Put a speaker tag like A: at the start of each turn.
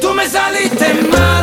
A: Tú me saliste mal.